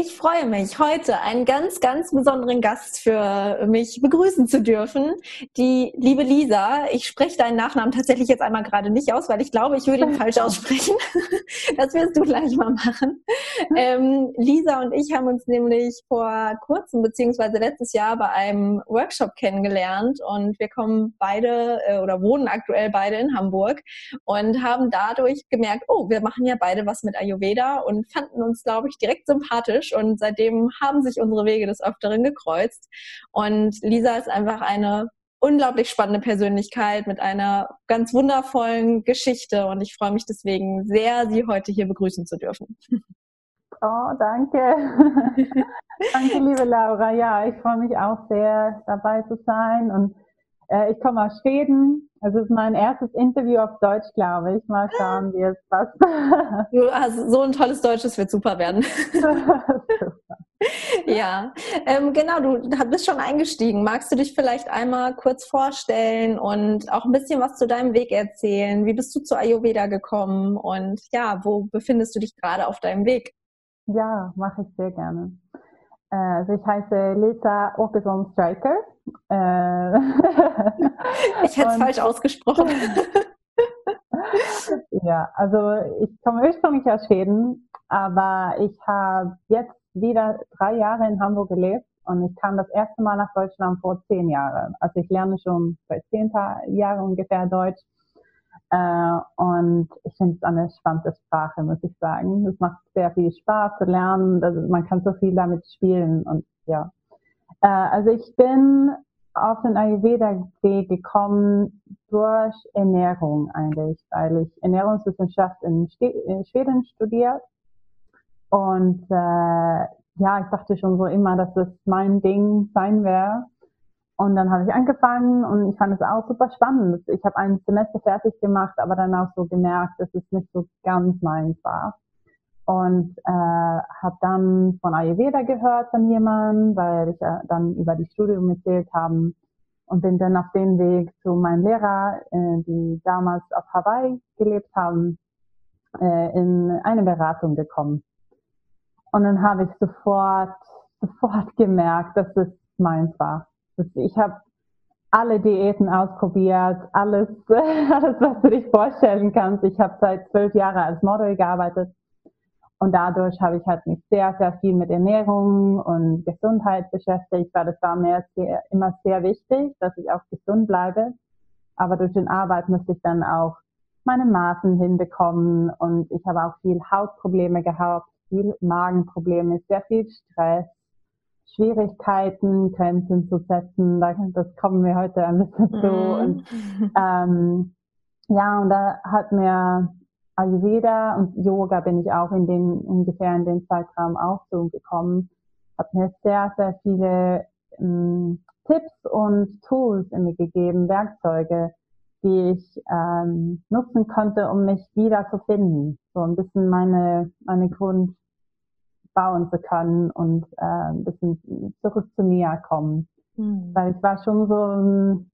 Ich freue mich, heute einen ganz, ganz besonderen Gast für mich begrüßen zu dürfen. Die liebe Lisa. Ich spreche deinen Nachnamen tatsächlich jetzt einmal gerade nicht aus, weil ich glaube, ich würde ihn falsch aussprechen. Das wirst du gleich mal machen. Ähm, Lisa und ich haben uns nämlich vor kurzem beziehungsweise letztes Jahr bei einem Workshop kennengelernt und wir kommen beide äh, oder wohnen aktuell beide in Hamburg und haben dadurch gemerkt, oh, wir machen ja beide was mit Ayurveda und fanden uns, glaube ich, direkt sympathisch sympathisch und seitdem haben sich unsere Wege des Öfteren gekreuzt. Und Lisa ist einfach eine unglaublich spannende Persönlichkeit mit einer ganz wundervollen Geschichte und ich freue mich deswegen sehr, Sie heute hier begrüßen zu dürfen. Oh, danke. danke, liebe Laura. Ja, ich freue mich auch sehr, dabei zu sein und äh, ich komme aus Schweden. Es ist mein erstes Interview auf Deutsch, glaube ich. Mal schauen, wie es passt. Du hast so ein tolles Deutsch, das wird super werden. ja, ähm, genau, du bist schon eingestiegen. Magst du dich vielleicht einmal kurz vorstellen und auch ein bisschen was zu deinem Weg erzählen? Wie bist du zu Ayurveda gekommen und ja, wo befindest du dich gerade auf deinem Weg? Ja, mache ich sehr gerne. Äh, also ich heiße Lisa Åkesson Striker. Äh, ich hätte es falsch ausgesprochen. ja, also ich komme ursprünglich aus Schweden, aber ich habe jetzt wieder drei Jahre in Hamburg gelebt und ich kam das erste Mal nach Deutschland vor zehn Jahren. Also ich lerne schon seit zehn Jahren ungefähr Deutsch. Äh, und ich finde es eine spannende Sprache, muss ich sagen. Es macht sehr viel Spaß zu lernen. Also man kann so viel damit spielen und ja. Äh, also ich bin auf den Ayurveda-Weg gekommen durch Ernährung eigentlich, weil ich Ernährungswissenschaft in, in Schweden studiert und äh, ja, ich dachte schon so immer, dass das mein Ding sein wäre. Und dann habe ich angefangen und ich fand es auch super spannend. Ich habe ein Semester fertig gemacht, aber dann auch so gemerkt, dass es nicht so ganz meins war. Und äh, habe dann von Ayurveda gehört von jemandem, weil ich äh, dann über die Studium erzählt haben und bin dann auf dem Weg zu meinen Lehrer, äh, die damals auf Hawaii gelebt haben, äh, in eine Beratung gekommen. Und dann habe ich sofort, sofort gemerkt, dass es meins war ich habe alle Diäten ausprobiert, alles, alles, was du dich vorstellen kannst. Ich habe seit zwölf Jahren als Model gearbeitet und dadurch habe ich halt mich sehr, sehr viel mit Ernährung und Gesundheit beschäftigt, weil es war mir sehr, immer sehr wichtig, dass ich auch gesund bleibe. Aber durch die Arbeit musste ich dann auch meine Maßen hinbekommen und ich habe auch viel Hautprobleme gehabt, viel Magenprobleme, sehr viel Stress Schwierigkeiten, Grenzen zu setzen. Das kommen wir heute ein bisschen zu. Mhm. Und, ähm, ja, und da hat mir Ayurveda und Yoga bin ich auch in den, ungefähr in den Zeitraum auch so gekommen, hat mir sehr, sehr viele ähm, Tipps und Tools in mir gegeben, Werkzeuge, die ich ähm, nutzen konnte, um mich wieder zu finden. So ein bisschen meine, meine Grund, bauen zu können und äh, ein bisschen zurück zu mir kommen. Mhm. Weil ich war schon so ein,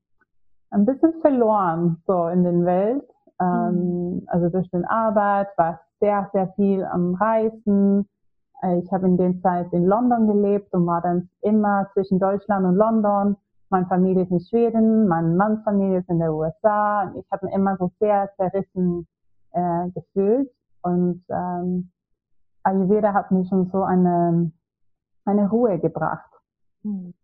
ein bisschen verloren so in den Welt. Ähm, mhm. Also durch den Arbeit war sehr, sehr viel am Reisen. Äh, ich habe in der Zeit in London gelebt und war dann immer zwischen Deutschland und London. Meine Familie ist in Schweden, mein Manns Familie ist in der USA. Ich habe mich immer so sehr zerrissen äh, gefühlt. Und ähm, Ayurveda hat mir schon so eine, eine Ruhe gebracht. Mhm.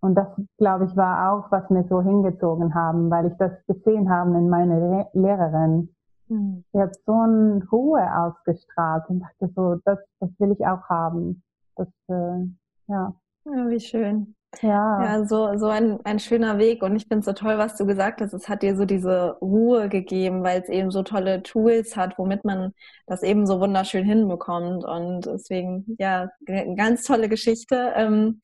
Und das, glaube ich, war auch, was mir so hingezogen haben, weil ich das gesehen habe in meiner Lehrerin. Mhm. Sie hat so eine Ruhe ausgestrahlt und dachte so, das, das will ich auch haben. Das, äh, ja. ja. Wie schön. Ja, ja so, so ein, ein schöner Weg. Und ich finde es so toll, was du gesagt hast. Es hat dir so diese Ruhe gegeben, weil es eben so tolle Tools hat, womit man das eben so wunderschön hinbekommt. Und deswegen, ja, eine ganz tolle Geschichte. Ähm,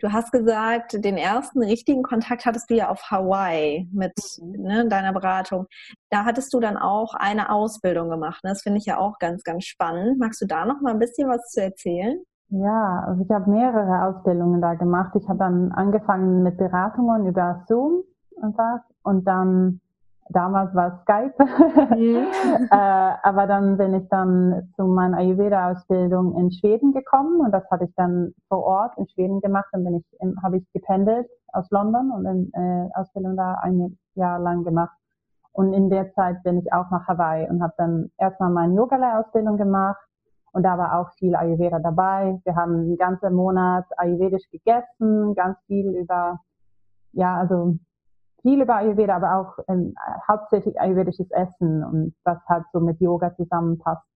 Du hast gesagt, den ersten richtigen Kontakt hattest du ja auf Hawaii mit mhm. ne, deiner Beratung. Da hattest du dann auch eine Ausbildung gemacht. Ne? Das finde ich ja auch ganz, ganz spannend. Magst du da noch mal ein bisschen was zu erzählen? Ja, also ich habe mehrere Ausbildungen da gemacht. Ich habe dann angefangen mit Beratungen über Zoom und was und dann damals war es Skype. Mhm. äh, aber dann bin ich dann zu meiner Ayurveda-Ausbildung in Schweden gekommen und das habe ich dann vor Ort in Schweden gemacht. Dann bin ich, habe ich gependelt aus London und in äh, Ausbildung da ein Jahr lang gemacht. Und in der Zeit bin ich auch nach Hawaii und habe dann erstmal meine Yoga-Ausbildung gemacht und da war auch viel Ayurveda dabei. Wir haben einen ganzen Monat ayurvedisch gegessen, ganz viel über, ja, also viel über Ayurveda, aber auch ähm, hauptsächlich ayurvedisches Essen und was halt so mit Yoga zusammenpasst.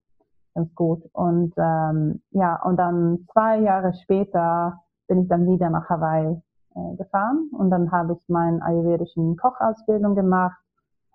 Ganz gut. Und ähm, ja, und dann zwei Jahre später bin ich dann wieder nach Hawaii äh, gefahren und dann habe ich meine ayurvedischen Kochausbildung gemacht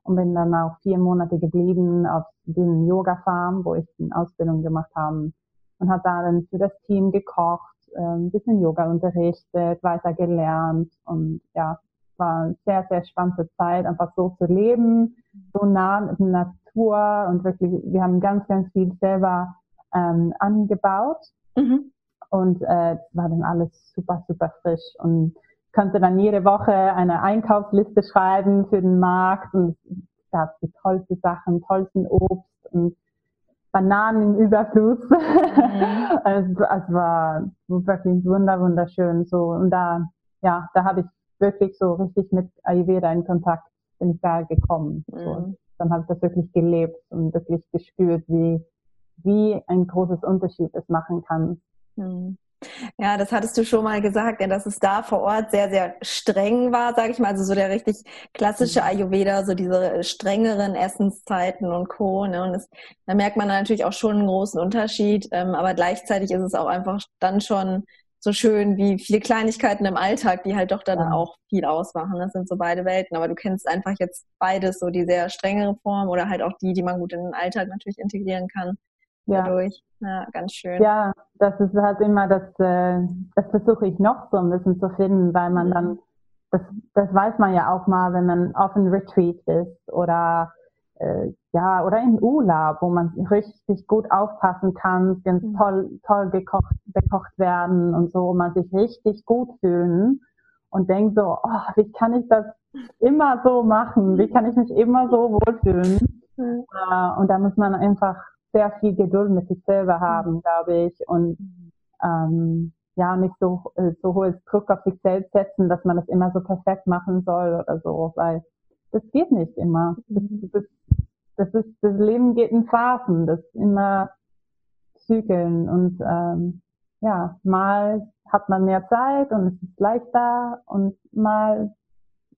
und bin dann auch vier Monate geblieben auf den Yoga Farm, wo ich eine Ausbildung gemacht habe und habe da dann für das Team gekocht, ein bisschen Yoga unterrichtet, weiter gelernt und ja, war eine sehr, sehr spannende Zeit, einfach so zu leben, so nah mit der Natur und wirklich, wir haben ganz, ganz viel selber ähm, angebaut mhm. und äh, war dann alles super, super frisch und konnte dann jede Woche eine Einkaufsliste schreiben für den Markt und es gab die tollsten Sachen, tollsten Obst und Bananen im Überfluss. Mhm. es, es war wirklich wunder, wunderschön so und da, ja, da habe ich wirklich so richtig mit Ayurveda in Kontakt bin ich da gekommen. Mhm. So. Dann habe ich das wirklich gelebt und wirklich gespürt, wie, wie ein großes Unterschied es machen kann. Mhm. Ja, das hattest du schon mal gesagt, dass es da vor Ort sehr, sehr streng war, sage ich mal. Also so der richtig klassische mhm. Ayurveda, so diese strengeren Essenszeiten und Co. Ne? Und das, da merkt man natürlich auch schon einen großen Unterschied. Ähm, aber gleichzeitig ist es auch einfach dann schon so schön wie viele Kleinigkeiten im Alltag, die halt doch dann ja. auch viel ausmachen. Das sind so beide Welten. Aber du kennst einfach jetzt beides, so die sehr strengere Form oder halt auch die, die man gut in den Alltag natürlich integrieren kann. Ja. Dadurch. Ja, ganz schön. Ja, das ist halt immer das, äh, das versuche ich noch so ein bisschen zu finden, weil man mhm. dann, das, das weiß man ja auch mal, wenn man auf einem Retreat ist oder äh, ja, oder im Urlaub, wo man richtig gut aufpassen kann, ganz mhm. toll, toll gekocht, bekocht werden und so, man sich richtig gut fühlen und denkt so, oh, wie kann ich das immer so machen? Wie kann ich mich immer so wohlfühlen? Mhm. Äh, und da muss man einfach sehr viel Geduld mit sich selber mhm. haben, glaube ich, und ähm, ja, nicht so, äh, so hohes Druck auf sich selbst setzen, dass man das immer so perfekt machen soll oder so, weil das geht nicht immer. Das, das, das ist, das Leben geht in Phasen, das immer zügeln und ähm, ja, mal hat man mehr Zeit und es ist leichter und mal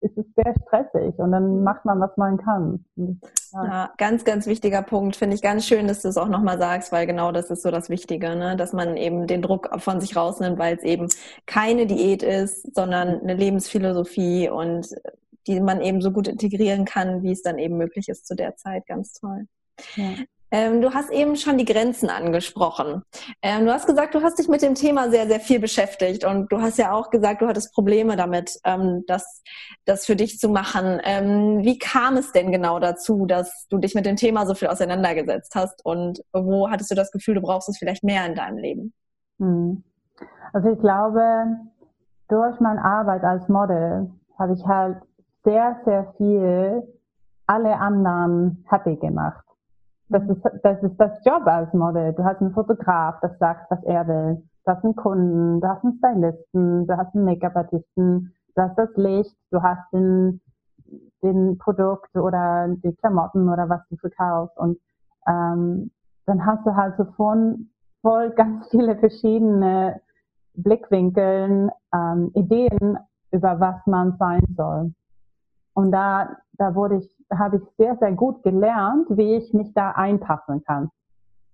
ist es sehr stressig und dann macht man, was man kann. Ja. ja, ganz, ganz wichtiger Punkt. Finde ich ganz schön, dass du es auch nochmal sagst, weil genau das ist so das Wichtige, ne? dass man eben den Druck von sich rausnimmt, weil es eben keine Diät ist, sondern eine Lebensphilosophie und die man eben so gut integrieren kann, wie es dann eben möglich ist zu der Zeit. Ganz toll. Ja. Ähm, du hast eben schon die Grenzen angesprochen. Ähm, du hast gesagt, du hast dich mit dem Thema sehr, sehr viel beschäftigt und du hast ja auch gesagt, du hattest Probleme damit, ähm, das, das für dich zu machen. Ähm, wie kam es denn genau dazu, dass du dich mit dem Thema so viel auseinandergesetzt hast und wo hattest du das Gefühl, du brauchst es vielleicht mehr in deinem Leben? Hm. Also ich glaube, durch meine Arbeit als Model habe ich halt sehr, sehr viel alle anderen happy gemacht. Das ist, das ist das Job als Model. Du hast einen Fotograf, das sagt, was er will. Du hast einen Kunden, du hast einen Stylisten, du hast einen Make-up-Artisten, du hast das Licht, du hast den, den Produkt oder die Klamotten oder was du verkaufst. Und ähm, dann hast du halt so von voll ganz viele verschiedene Blickwinkeln, ähm, Ideen über was man sein soll. Und da, da wurde ich, habe ich sehr, sehr gut gelernt, wie ich mich da einpassen kann.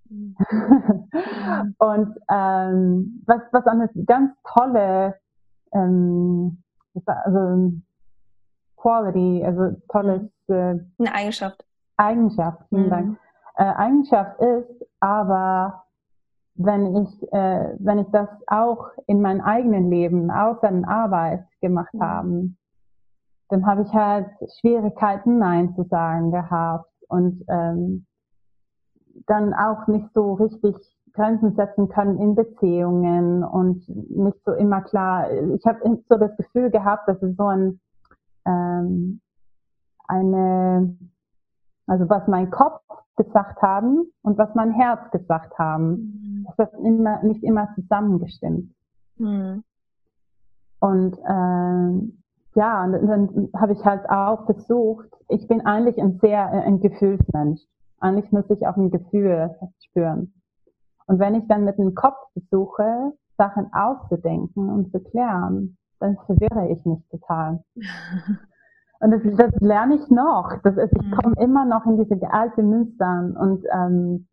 Mhm. und ähm, was, was eine ganz tolle ähm, also Quality, also tolles äh, eine Eigenschaft. Eigenschaft, vielen mhm. Dank. Äh, Eigenschaft ist, aber wenn ich, äh, wenn ich das auch in meinem eigenen Leben, außer in Arbeit gemacht mhm. habe, dann habe ich halt Schwierigkeiten, Nein zu sagen gehabt und ähm, dann auch nicht so richtig Grenzen setzen können in Beziehungen und nicht so immer klar. Ich habe so das Gefühl gehabt, dass es so ein ähm, eine also was mein Kopf gesagt haben und was mein Herz gesagt haben, mhm. das hat immer, nicht immer zusammengestimmt. Mhm. Und äh, ja, und dann habe ich halt auch versucht, ich bin eigentlich ein sehr ein Gefühlsmensch. Eigentlich muss ich auch ein Gefühl spüren. Und wenn ich dann mit dem Kopf versuche, Sachen auszudenken und zu klären, dann verwirre ich mich total. Und das, das lerne ich noch. Das ist, ich mhm. komme immer noch in diese alten Münstern. Und ähm,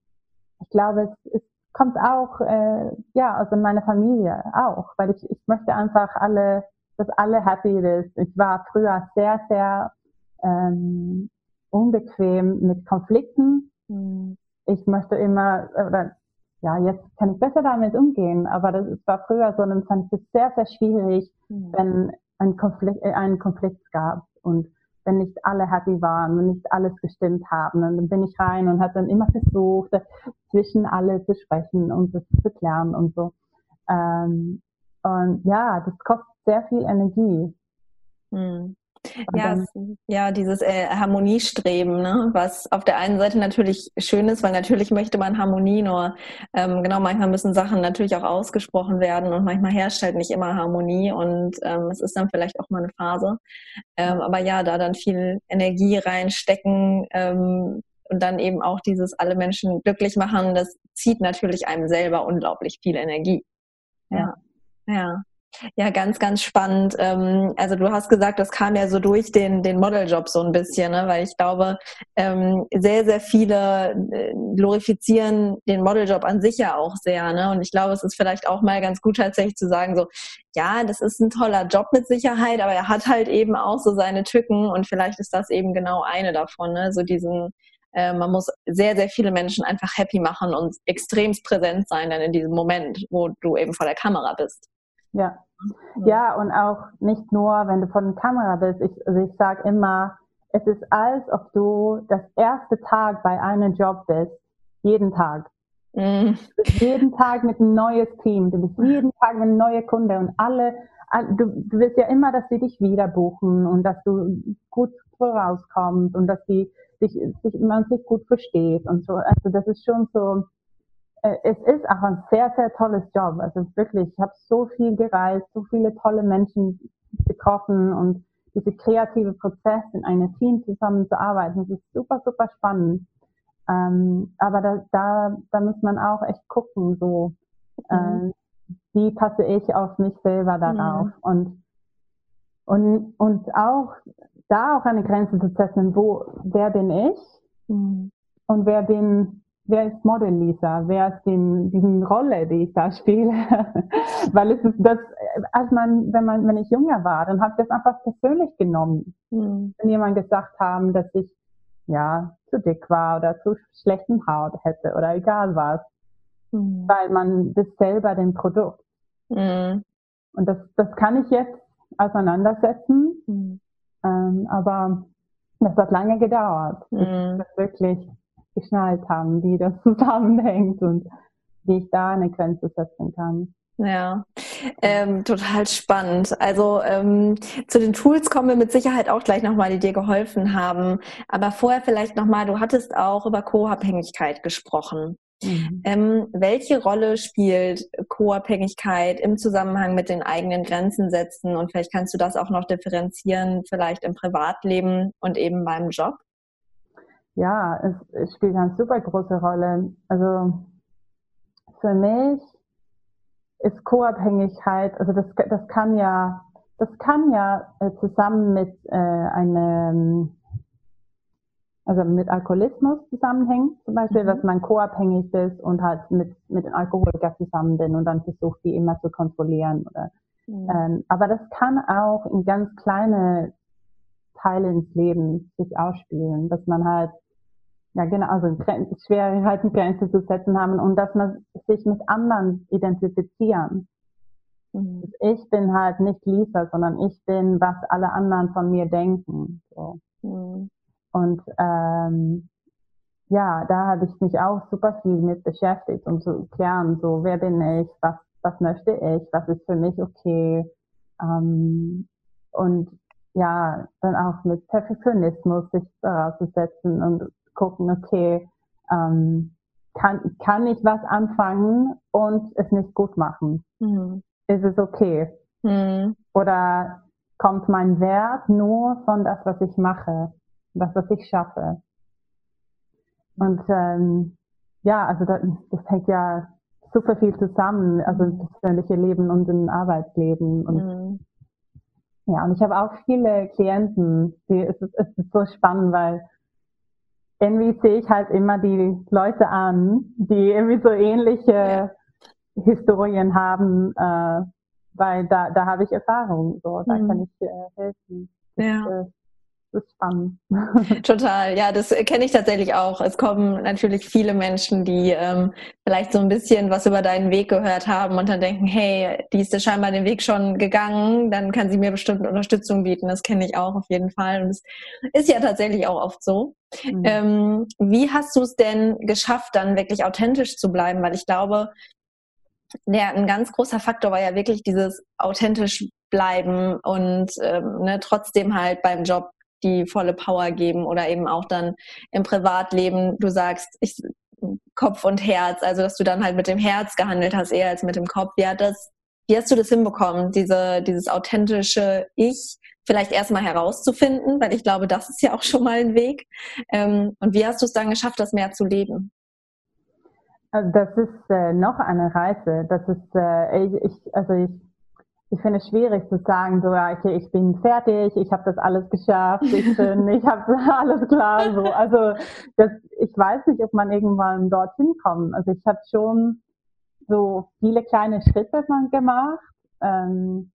ich glaube, es, es kommt auch äh, ja aus meiner Familie auch, weil ich, ich möchte einfach alle, dass alle happy ist. Ich war früher sehr, sehr ähm, unbequem mit Konflikten. Mhm. Ich möchte immer, oder ja, jetzt kann ich besser damit umgehen, aber das war früher so, dann fand ich es sehr, sehr schwierig, mhm. wenn ein Konflikt, äh, einen Konflikt gab und wenn nicht alle happy waren, wenn nicht alles gestimmt haben, dann bin ich rein und habe dann immer versucht, zwischen alle zu sprechen und das zu klären und so. Ähm, und ja, das kostet sehr viel Energie. Hm. Ja, ja, dieses äh, Harmoniestreben, ne? was auf der einen Seite natürlich schön ist, weil natürlich möchte man Harmonie, nur ähm, genau manchmal müssen Sachen natürlich auch ausgesprochen werden und manchmal herrscht halt nicht immer Harmonie und ähm, es ist dann vielleicht auch mal eine Phase. Ähm, aber ja, da dann viel Energie reinstecken ähm, und dann eben auch dieses alle Menschen glücklich machen, das zieht natürlich einem selber unglaublich viel Energie. Ja. Ja. Ja, ganz, ganz spannend. Ähm, also du hast gesagt, das kam ja so durch den, den Modeljob so ein bisschen, ne? weil ich glaube, ähm, sehr, sehr viele äh, glorifizieren den Modeljob an sich ja auch sehr. Ne? Und ich glaube, es ist vielleicht auch mal ganz gut tatsächlich zu sagen, so, ja, das ist ein toller Job mit Sicherheit, aber er hat halt eben auch so seine Tücken und vielleicht ist das eben genau eine davon, ne? so diesen, äh, man muss sehr, sehr viele Menschen einfach happy machen und extremst präsent sein dann in diesem Moment, wo du eben vor der Kamera bist. Ja. Ja, und auch nicht nur, wenn du vor der Kamera bist. Ich, also ich sage immer, es ist als ob du das erste Tag bei einem Job bist. Jeden Tag. Mm. Du bist jeden Tag mit einem neues Team. Du bist jeden Tag mit einem neuen Kunde und alle, du, du willst ja immer, dass sie dich wieder buchen und dass du gut vorauskommst und dass die, sich, sich, man sich gut versteht und so. Also das ist schon so, es ist auch ein sehr, sehr tolles Job. Also wirklich, ich habe so viel gereist, so viele tolle Menschen getroffen und diese kreative Prozess in einem Team zusammenzuarbeiten, das ist super, super spannend. Ähm, aber da, da, da muss man auch echt gucken, so mhm. äh, wie passe ich auf mich selber darauf mhm. und und und auch da auch eine Grenze zu setzen, wo wer bin ich mhm. und wer bin wer ist Model Lisa, wer ist die, diese Rolle, die ich da spiele. Weil es ist das, als man, wenn man, wenn ich jünger war, dann habe ich das einfach persönlich genommen. Mhm. Wenn jemand gesagt haben, dass ich ja zu dick war oder zu schlechten Haut hätte oder egal was. Mhm. Weil man das selber dem Produkt. Mhm. Und das, das kann ich jetzt auseinandersetzen. Mhm. Ähm, aber das hat lange gedauert. Mhm. Das wirklich geschnallt haben, wie das zusammenhängt und wie ich da eine Grenze setzen kann. Ja, ähm, total spannend. Also ähm, zu den Tools kommen wir mit Sicherheit auch gleich nochmal, die dir geholfen haben. Aber vorher vielleicht nochmal, du hattest auch über Co-Abhängigkeit gesprochen. Mhm. Ähm, welche Rolle spielt Co-Abhängigkeit im Zusammenhang mit den eigenen Grenzen setzen? Und vielleicht kannst du das auch noch differenzieren, vielleicht im Privatleben und eben beim Job? Ja, es, es spielt eine super große Rolle. Also für mich ist Co-Abhängigkeit, also das, das kann ja, das kann ja äh, zusammen mit äh, einem, also mit Alkoholismus zusammenhängen, zum Beispiel, mhm. dass man co-abhängig ist und halt mit, mit den Alkoholiker zusammen bin und dann versucht, die immer zu kontrollieren. Oder, mhm. ähm, aber das kann auch in ganz kleine Teile ins Leben sich ausspielen, dass man halt ja genau, also Schwierigkeiten, Grenzen zu setzen haben und dass man sich mit anderen identifizieren. Mhm. Ich bin halt nicht Lisa, sondern ich bin, was alle anderen von mir denken. So. Mhm. Und ähm, ja, da habe ich mich auch super viel mit beschäftigt, um zu klären, so wer bin ich, was, was möchte ich, was ist für mich okay. Ähm, und ja, dann auch mit Perfektionismus sich auszusetzen und gucken, okay, ähm, kann, kann ich was anfangen und es nicht gut machen? Mhm. Ist es okay? Mhm. Oder kommt mein Wert nur von das, was ich mache, das, was ich schaffe? Und ähm, ja, also das, das hängt ja super viel zusammen, also das persönliche Leben und im Arbeitsleben. Und mhm. ja, und ich habe auch viele Klienten, die es ist, es ist so spannend, weil irgendwie sehe ich halt immer die Leute an, die irgendwie so ähnliche ja. Historien haben, äh, weil da, da habe ich Erfahrung, so, da mhm. kann ich äh, helfen. Das, ja. Äh, das ist spannend. Total, ja, das kenne ich tatsächlich auch. Es kommen natürlich viele Menschen, die ähm, vielleicht so ein bisschen was über deinen Weg gehört haben und dann denken, hey, die ist ja scheinbar den Weg schon gegangen, dann kann sie mir bestimmt Unterstützung bieten. Das kenne ich auch auf jeden Fall. Und es ist ja tatsächlich auch oft so. Mhm. Ähm, wie hast du es denn geschafft, dann wirklich authentisch zu bleiben? Weil ich glaube, der ein ganz großer Faktor war ja wirklich dieses authentisch bleiben und ähm, ne, trotzdem halt beim Job die volle Power geben oder eben auch dann im Privatleben, du sagst, ich, Kopf und Herz, also dass du dann halt mit dem Herz gehandelt hast, eher als mit dem Kopf. Wie, hat das, wie hast du das hinbekommen, diese, dieses authentische Ich vielleicht erstmal herauszufinden, weil ich glaube, das ist ja auch schon mal ein Weg. Ähm, und wie hast du es dann geschafft, das mehr zu leben? Also das ist äh, noch eine Reise. Das ist, äh, ich, ich, also ich ich finde es schwierig zu sagen, so, ja, okay, ich bin fertig, ich habe das alles geschafft, ich bin, ich habe alles klar. So. Also das, ich weiß nicht, ob man irgendwann dorthin kommt. Also ich habe schon so viele kleine Schritte gemacht. Ähm,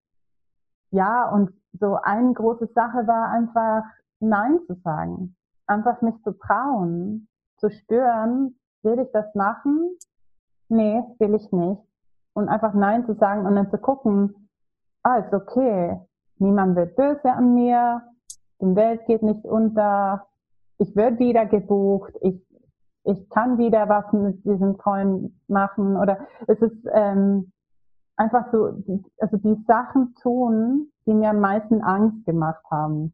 ja, und so eine große Sache war einfach Nein zu sagen. Einfach mich zu trauen, zu spüren, will ich das machen? Nee, will ich nicht. Und einfach Nein zu sagen und dann zu gucken, ah, ist okay, niemand wird böse an mir, die Welt geht nicht unter, ich werde wieder gebucht, ich, ich kann wieder was mit diesem Coin machen oder es ist ähm, einfach so, also die Sachen tun, die mir am meisten Angst gemacht haben.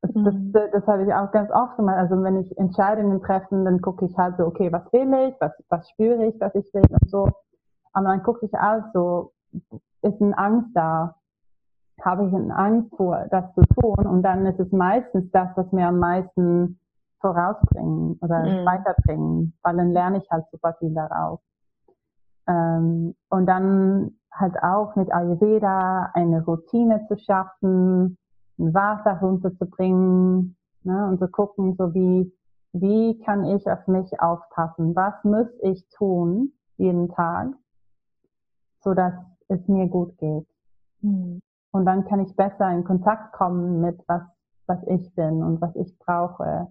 Das, mhm. das, das habe ich auch ganz oft gemacht. Also wenn ich Entscheidungen treffe, dann gucke ich halt so, okay, was will ich, was, was spüre ich, was ich will und so. Aber dann gucke ich auch so, ist eine Angst da. Habe ich eine Angst vor, das zu tun? Und dann ist es meistens das, was mir am meisten vorausbringen oder mhm. weiterbringen, weil dann lerne ich halt super viel daraus. Ähm, und dann halt auch mit Ayurveda eine Routine zu schaffen, ein Wasser runterzubringen ne, und zu gucken, so wie, wie kann ich auf mich aufpassen? Was muss ich tun jeden Tag, so dass es mir gut geht. Mhm. Und dann kann ich besser in Kontakt kommen mit was, was ich bin und was ich brauche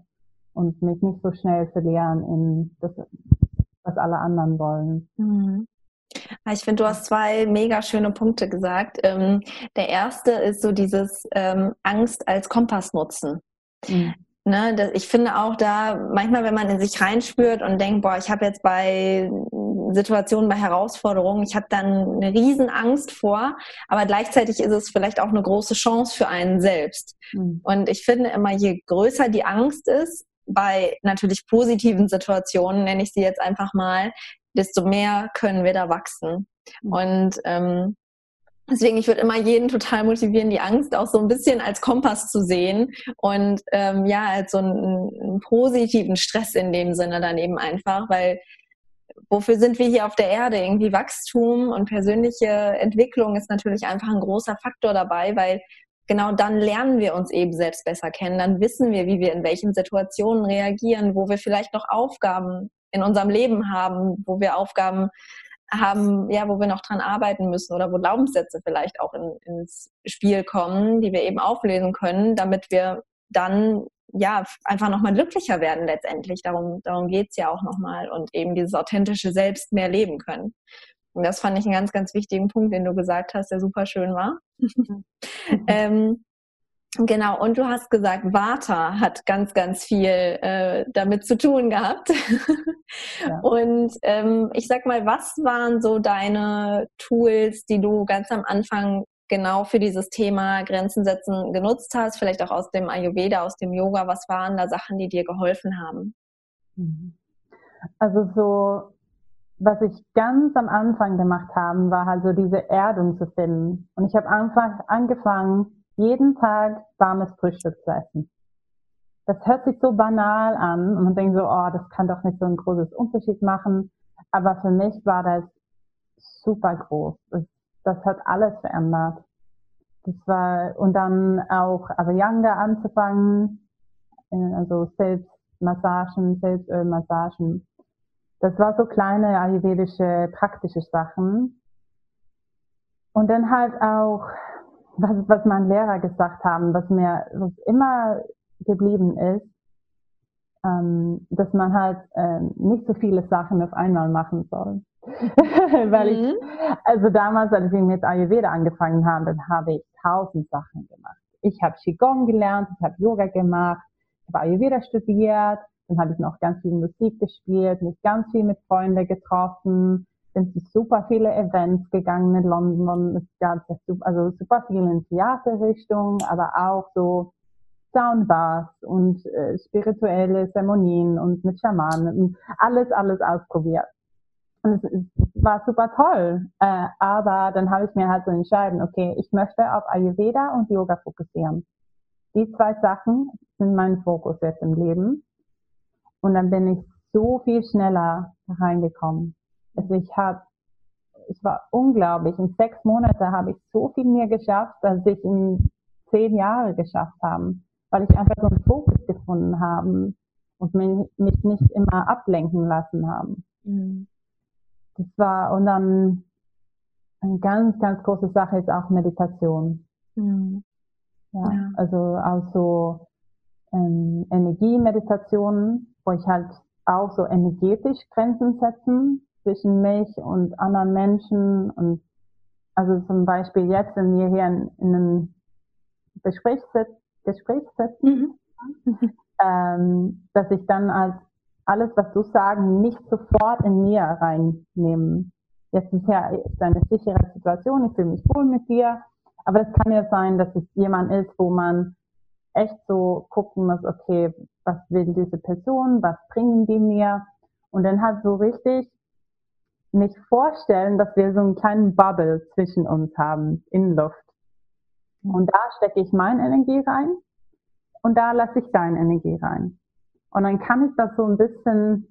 und mich nicht so schnell verlieren in das, was alle anderen wollen. Mhm. Ich finde, du hast zwei mega schöne Punkte gesagt. Ähm, der erste ist so dieses ähm, Angst als Kompass nutzen. Mhm. Ne, das, ich finde auch da, manchmal, wenn man in sich reinspürt und denkt, boah, ich habe jetzt bei Situationen, bei Herausforderungen, ich habe dann eine Riesenangst vor, aber gleichzeitig ist es vielleicht auch eine große Chance für einen selbst. Mhm. Und ich finde immer, je größer die Angst ist, bei natürlich positiven Situationen, nenne ich sie jetzt einfach mal, desto mehr können wir da wachsen. Mhm. Und ähm, Deswegen, ich würde immer jeden total motivieren, die Angst auch so ein bisschen als Kompass zu sehen und ähm, ja, als so einen, einen, positiven Stress in dem Sinne dann eben einfach, weil wofür sind wir hier auf der Erde? Irgendwie Wachstum und persönliche Entwicklung ist natürlich einfach ein großer Faktor dabei, weil genau dann lernen wir uns eben selbst besser kennen. Dann wissen wir, wie wir in welchen Situationen reagieren, wo wir vielleicht noch Aufgaben in unserem Leben haben, wo wir Aufgaben haben, ja, wo wir noch dran arbeiten müssen oder wo Glaubenssätze vielleicht auch in, ins Spiel kommen, die wir eben auflesen können, damit wir dann ja, einfach nochmal glücklicher werden letztendlich. Darum, darum geht's ja auch nochmal und eben dieses authentische Selbst mehr leben können. Und das fand ich einen ganz, ganz wichtigen Punkt, den du gesagt hast, der super schön war. Ähm, Genau, und du hast gesagt, Vata hat ganz, ganz viel äh, damit zu tun gehabt. ja. Und ähm, ich sag mal, was waren so deine Tools, die du ganz am Anfang genau für dieses Thema Grenzen setzen genutzt hast? Vielleicht auch aus dem Ayurveda, aus dem Yoga. Was waren da Sachen, die dir geholfen haben? Mhm. Also so, was ich ganz am Anfang gemacht habe, war halt so diese Erdung zu finden. Und ich habe einfach angefangen, jeden Tag warmes Frühstück zu essen. Das hört sich so banal an und man denkt so, oh, das kann doch nicht so ein großes Unterschied machen. Aber für mich war das super groß. Das, hat alles verändert. Das war, und dann auch Avayanga anzufangen, äh, also Selbstmassagen, Selbstölmassagen. Das war so kleine ayurvedische praktische Sachen. Und dann halt auch was, was mein Lehrer gesagt haben, was mir was immer geblieben ist, ähm, dass man halt ähm, nicht so viele Sachen auf einmal machen soll. Weil mhm. ich, also damals, als ich mit Ayurveda angefangen habe, dann habe ich tausend Sachen gemacht. Ich habe Qigong gelernt, ich habe Yoga gemacht, ich habe Ayurveda studiert, dann habe ich noch ganz viel Musik gespielt, mich ganz viel mit Freunden getroffen, sind super viele Events gegangen in London. Es gab also super viel in Theaterrichtung, aber auch so Soundbars und äh, spirituelle Zeremonien und mit Schamanen und alles, alles ausprobiert. Und es, es war super toll. Äh, aber dann habe ich mir halt so entschieden, okay, ich möchte auf Ayurveda und Yoga fokussieren. Die zwei Sachen sind mein Fokus jetzt im Leben. Und dann bin ich so viel schneller reingekommen. Also ich habe, es war unglaublich. In sechs Monaten habe ich so viel mehr geschafft, als ich in zehn Jahre geschafft habe, weil ich einfach so einen Fokus gefunden habe und mich, mich nicht immer ablenken lassen habe. Mhm. Das war, und dann eine ganz, ganz große Sache ist auch Meditation. Mhm. Ja, ja, also auch so ähm, Energiemeditationen, wo ich halt auch so energetisch Grenzen setzen zwischen mich und anderen Menschen und also zum Beispiel jetzt, wenn wir hier in, in einem Gespräch, Gespräch sitzen, mhm. ähm, dass ich dann als alles, was du sagen, nicht sofort in mir reinnehmen. Jetzt ist ja ist eine sichere Situation, ich fühle mich wohl mit dir, aber es kann ja sein, dass es jemand ist, wo man echt so gucken muss, okay, was will diese Person, was bringen die mir? Und dann halt so richtig mich vorstellen, dass wir so einen kleinen Bubble zwischen uns haben in Luft. Und da stecke ich meine Energie rein und da lasse ich deine Energie rein. Und dann kann ich das so ein bisschen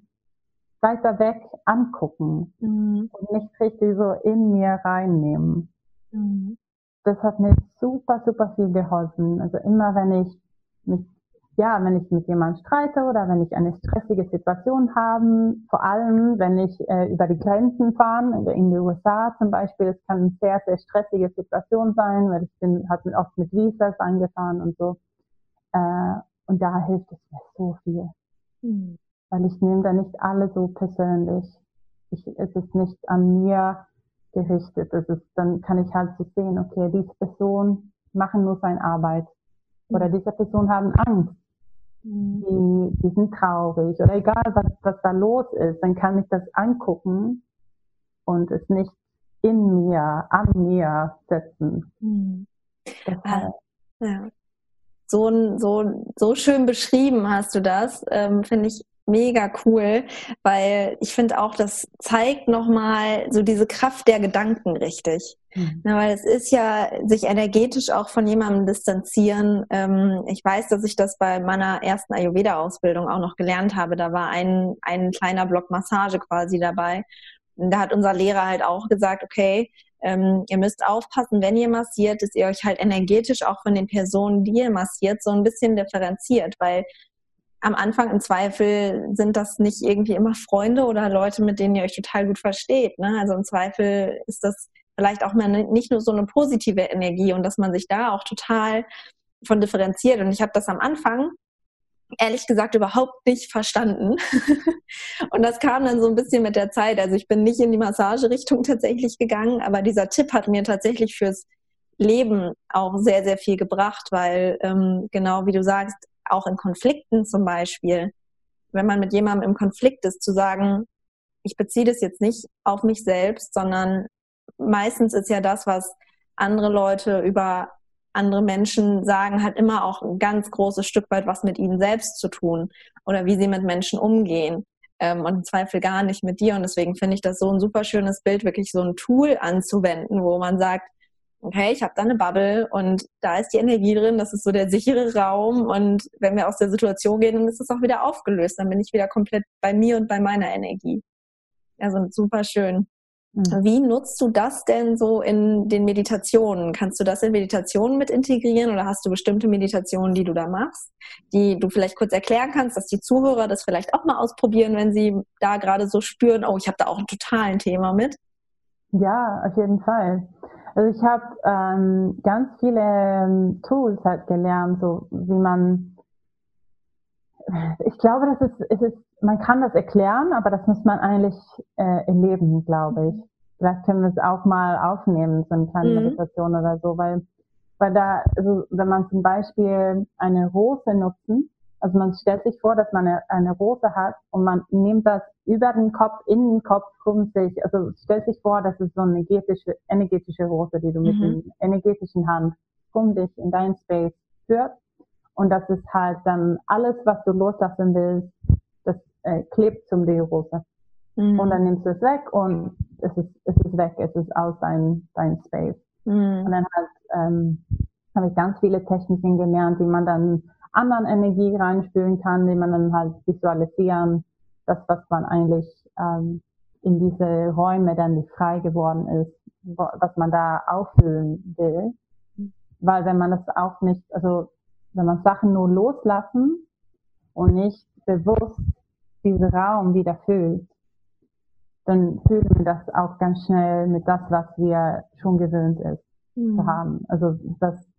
weiter weg angucken mhm. und nicht richtig so in mir reinnehmen. Mhm. Das hat mir super, super viel geholfen. Also immer wenn ich mich ja, wenn ich mit jemandem streite oder wenn ich eine stressige Situation habe, vor allem wenn ich äh, über die Grenzen fahre, in, in die USA zum Beispiel, es kann eine sehr, sehr stressige Situation sein, weil ich bin, habe oft mit Visas angefahren und so. Äh, und da hilft es mir so viel. Mhm. Weil ich nehme da nicht alle so persönlich. Ich, es ist nicht an mir gerichtet. Es ist, dann kann ich halt so sehen, okay, diese Person machen nur seine Arbeit. Oder hm. diese Person haben Angst die, die sind traurig oder egal, was, was da los ist, dann kann ich das angucken und es nicht in mir, an mir setzen. Mhm. Ah, ja. So, so, so schön beschrieben hast du das, ähm, finde ich mega cool, weil ich finde auch, das zeigt nochmal so diese Kraft der Gedanken richtig. Mhm. Na, weil es ist ja sich energetisch auch von jemandem distanzieren. Ähm, ich weiß, dass ich das bei meiner ersten Ayurveda-Ausbildung auch noch gelernt habe. Da war ein, ein kleiner Block Massage quasi dabei. Und da hat unser Lehrer halt auch gesagt, okay, ähm, ihr müsst aufpassen, wenn ihr massiert, dass ihr euch halt energetisch auch von den Personen, die ihr massiert, so ein bisschen differenziert, weil am Anfang im Zweifel sind das nicht irgendwie immer Freunde oder Leute, mit denen ihr euch total gut versteht. Ne? Also im Zweifel ist das vielleicht auch mal nicht nur so eine positive Energie und dass man sich da auch total von differenziert. Und ich habe das am Anfang ehrlich gesagt überhaupt nicht verstanden. und das kam dann so ein bisschen mit der Zeit. Also ich bin nicht in die Massagerichtung tatsächlich gegangen, aber dieser Tipp hat mir tatsächlich fürs Leben auch sehr, sehr viel gebracht, weil ähm, genau wie du sagst, auch in Konflikten zum Beispiel, wenn man mit jemandem im Konflikt ist, zu sagen, ich beziehe das jetzt nicht auf mich selbst, sondern meistens ist ja das, was andere Leute über andere Menschen sagen, hat immer auch ein ganz großes Stück weit was mit ihnen selbst zu tun oder wie sie mit Menschen umgehen. Ähm, und im Zweifel gar nicht mit dir. Und deswegen finde ich das so ein super schönes Bild, wirklich so ein Tool anzuwenden, wo man sagt, okay, ich habe da eine Bubble und da ist die Energie drin, das ist so der sichere Raum und wenn wir aus der Situation gehen, dann ist es auch wieder aufgelöst, dann bin ich wieder komplett bei mir und bei meiner Energie. Also super schön. Mhm. Wie nutzt du das denn so in den Meditationen? Kannst du das in Meditationen mit integrieren oder hast du bestimmte Meditationen, die du da machst, die du vielleicht kurz erklären kannst, dass die Zuhörer das vielleicht auch mal ausprobieren, wenn sie da gerade so spüren, oh, ich habe da auch ein totalen Thema mit? Ja, auf jeden Fall. Also ich habe ähm, ganz viele ähm, Tools halt gelernt, so wie man ich glaube, das ist, es ist, man kann das erklären, aber das muss man eigentlich äh, erleben, glaube ich. Vielleicht können wir es auch mal aufnehmen, so eine kleine mhm. Meditation oder so, weil, weil da, also wenn man zum Beispiel eine Rose nutzen, also man stellt sich vor, dass man eine, eine Rose hat und man nimmt das über den Kopf, in den Kopf um sich, also stellt sich vor, das ist so eine energetische, energetische Rose, die du mhm. mit der energetischen Hand um dich in dein Space führst und das ist halt dann alles, was du loslassen willst, das äh, klebt zum Deorose. Mhm. Und dann nimmst du es weg und es ist, es ist weg, es ist aus dein, dein Space. Mhm. Und dann halt ähm, habe ich ganz viele Techniken gelernt, wie man dann anderen Energie reinspülen kann, wie man dann halt visualisieren, das, was man eigentlich ähm, in diese Räume dann, die frei geworden ist, was man da auffüllen will. Weil wenn man das auch nicht, also wenn man Sachen nur loslassen und nicht bewusst diesen Raum wieder füllt, dann fühlen wir das auch ganz schnell mit das, was wir schon gewöhnt ist mhm. zu haben. Also das,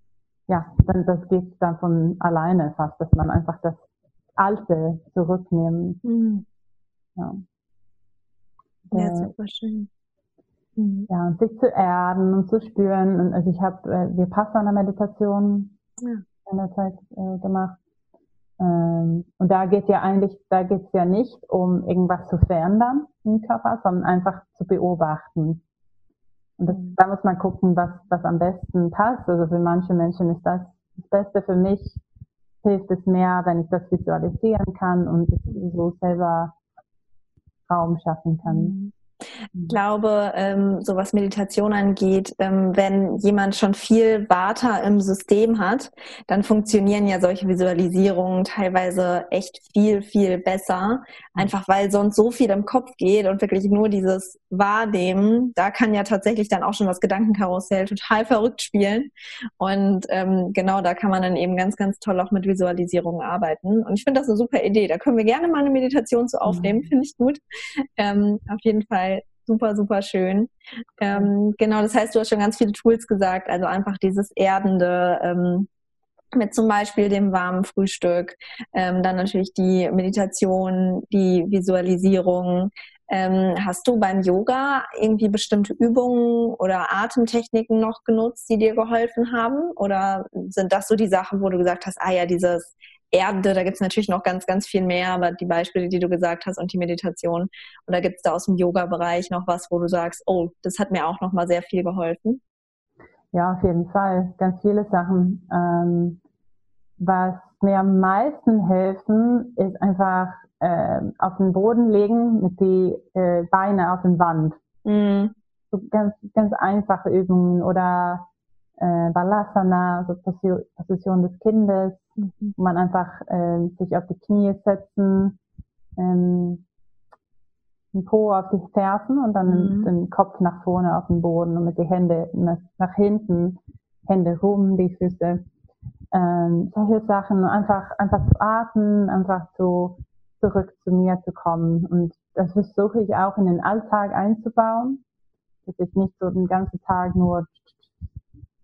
ja, dann, das geht dann von alleine fast, dass man einfach das Alte zurücknimmt. Mhm. Ja. Ja, super schön. Mhm. Ja, und sich zu erden und zu spüren. Und also ich habe äh, Vipassana-Meditation ja in der Zeit äh, gemacht. Ähm, und da geht ja eigentlich, da geht es ja nicht um irgendwas zu verändern im Körper, sondern einfach zu beobachten. Und das, mhm. da muss man gucken, was, was am besten passt. Also für manche Menschen ist das das Beste. Für mich hilft es mehr, wenn ich das visualisieren kann und so selber Raum schaffen kann. Mhm. Ich glaube, ähm, so was Meditation angeht, ähm, wenn jemand schon viel Vata im System hat, dann funktionieren ja solche Visualisierungen teilweise echt viel, viel besser. Einfach weil sonst so viel im Kopf geht und wirklich nur dieses Wahrnehmen, da kann ja tatsächlich dann auch schon das Gedankenkarussell total verrückt spielen. Und ähm, genau da kann man dann eben ganz, ganz toll auch mit Visualisierungen arbeiten. Und ich finde das eine super Idee. Da können wir gerne mal eine Meditation zu aufnehmen, mhm. finde ich gut. Ähm, auf jeden Fall super, super schön. Ähm, genau, das heißt, du hast schon ganz viele Tools gesagt, also einfach dieses Erdende, ähm, mit zum Beispiel dem warmen Frühstück, ähm, dann natürlich die Meditation, die Visualisierung. Ähm, hast du beim Yoga irgendwie bestimmte Übungen oder Atemtechniken noch genutzt, die dir geholfen haben? Oder sind das so die Sachen, wo du gesagt hast, ah ja, dieses Erde, da gibt es natürlich noch ganz, ganz viel mehr, aber die Beispiele, die du gesagt hast und die Meditation. Oder gibt es da aus dem Yoga-Bereich noch was, wo du sagst, oh, das hat mir auch noch mal sehr viel geholfen? Ja, auf jeden Fall. Ganz viele Sachen. Ähm, was mir am meisten helfen, ist einfach äh, auf den Boden legen mit die äh, Beine auf den Wand. Mhm. So ganz, ganz einfache Übungen oder äh, Balasana, so Position des Kindes, mhm. man einfach äh, sich auf die Knie setzen, ähm, den Po auf die Fersen und dann mhm. den Kopf nach vorne auf den Boden und mit die Hände nach, nach hinten, Hände rum, die Füße. Ähm, solche Sachen, einfach, einfach zu atmen, einfach so zurück zu mir zu kommen. Und das versuche ich auch in den Alltag einzubauen, dass ich nicht so den ganzen Tag nur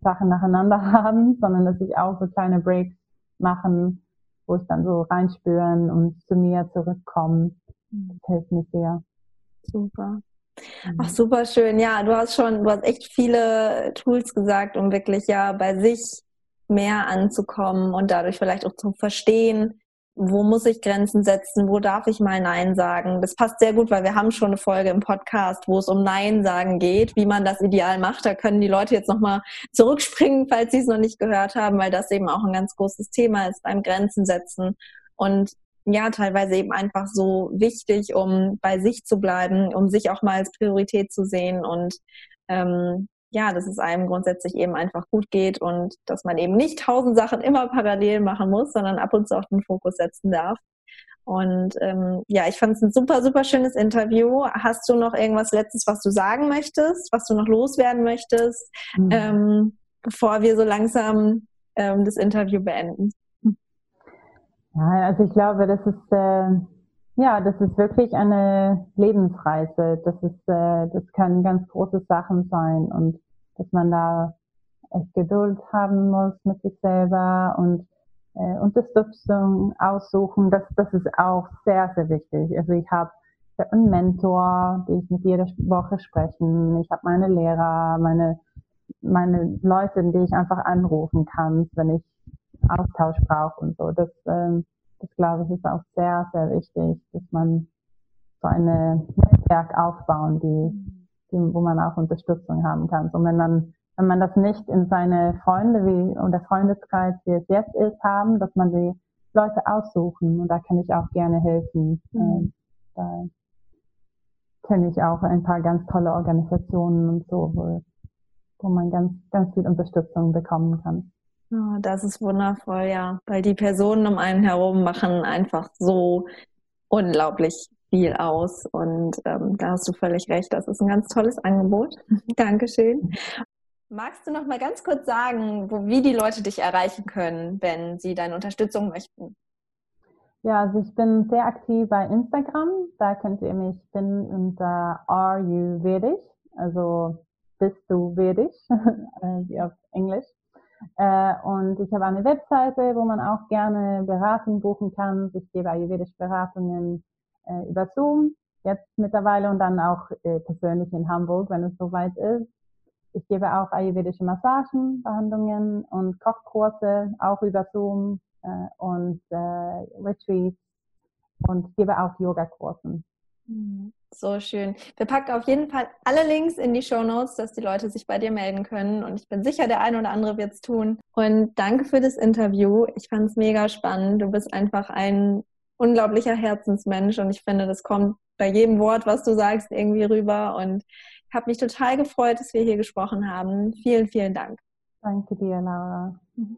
Sachen nacheinander haben, sondern dass ich auch so kleine Breaks machen wo ich dann so reinspüren und zu mir zurückkommen. Das hilft mir sehr. Super. Ach, mhm. super schön. Ja, du hast schon, du hast echt viele Tools gesagt, um wirklich ja bei sich mehr anzukommen und dadurch vielleicht auch zu verstehen, wo muss ich Grenzen setzen, wo darf ich mal Nein sagen. Das passt sehr gut, weil wir haben schon eine Folge im Podcast, wo es um Nein sagen geht, wie man das ideal macht. Da können die Leute jetzt nochmal zurückspringen, falls sie es noch nicht gehört haben, weil das eben auch ein ganz großes Thema ist beim Grenzen setzen. Und ja, teilweise eben einfach so wichtig, um bei sich zu bleiben, um sich auch mal als Priorität zu sehen und ähm, ja, dass es einem grundsätzlich eben einfach gut geht und dass man eben nicht tausend Sachen immer parallel machen muss, sondern ab und zu auch den Fokus setzen darf. Und ähm, ja, ich fand es ein super, super schönes Interview. Hast du noch irgendwas Letztes, was du sagen möchtest, was du noch loswerden möchtest, mhm. ähm, bevor wir so langsam ähm, das Interview beenden? Ja, also ich glaube, das ist äh, ja, das ist wirklich eine Lebensreise. Das ist, äh, das kann ganz große Sachen sein und dass man da echt Geduld haben muss mit sich selber und äh, Unterstützung aussuchen. Das, das ist auch sehr, sehr wichtig. Also ich habe einen Mentor, die ich mit jeder Woche sprechen. Ich habe meine Lehrer, meine meine Leute, die ich einfach anrufen kann, wenn ich Austausch brauche und so. Das ähm, das glaube ich ist auch sehr, sehr wichtig, dass man so ein Netzwerk aufbauen, die, die, wo man auch Unterstützung haben kann. Und wenn man, wenn man das nicht in seine Freunde wie und der Freundeskreis, wie es jetzt ist, haben, dass man die Leute aussuchen und da kann ich auch gerne helfen. Mhm. Ähm, da kenne ich auch ein paar ganz tolle Organisationen und so, wo, wo man ganz, ganz viel Unterstützung bekommen kann. Oh, das ist wundervoll, ja. Weil die Personen um einen herum machen einfach so unglaublich viel aus. Und ähm, da hast du völlig recht. Das ist ein ganz tolles Angebot. Dankeschön. Magst du noch mal ganz kurz sagen, wo, wie die Leute dich erreichen können, wenn sie deine Unterstützung möchten? Ja, also ich bin sehr aktiv bei Instagram. Da könnt ihr mich finden unter Are You Vedic? Also bist du Vedic, wie auf Englisch. Äh, und ich habe eine Webseite, wo man auch gerne Beratung buchen kann. Ich gebe ayurvedische Beratungen äh, über Zoom jetzt mittlerweile und dann auch äh, persönlich in Hamburg, wenn es soweit ist. Ich gebe auch ayurvedische Massagen, Behandlungen und Kochkurse auch über Zoom und Retreats und gebe auch Yoga-Kursen. Mhm. So schön. Wir packen auf jeden Fall alle Links in die Show Notes, dass die Leute sich bei dir melden können. Und ich bin sicher, der eine oder andere wird es tun. Und danke für das Interview. Ich fand es mega spannend. Du bist einfach ein unglaublicher Herzensmensch und ich finde, das kommt bei jedem Wort, was du sagst, irgendwie rüber. Und ich habe mich total gefreut, dass wir hier gesprochen haben. Vielen, vielen Dank. Danke dir, Laura. Mhm.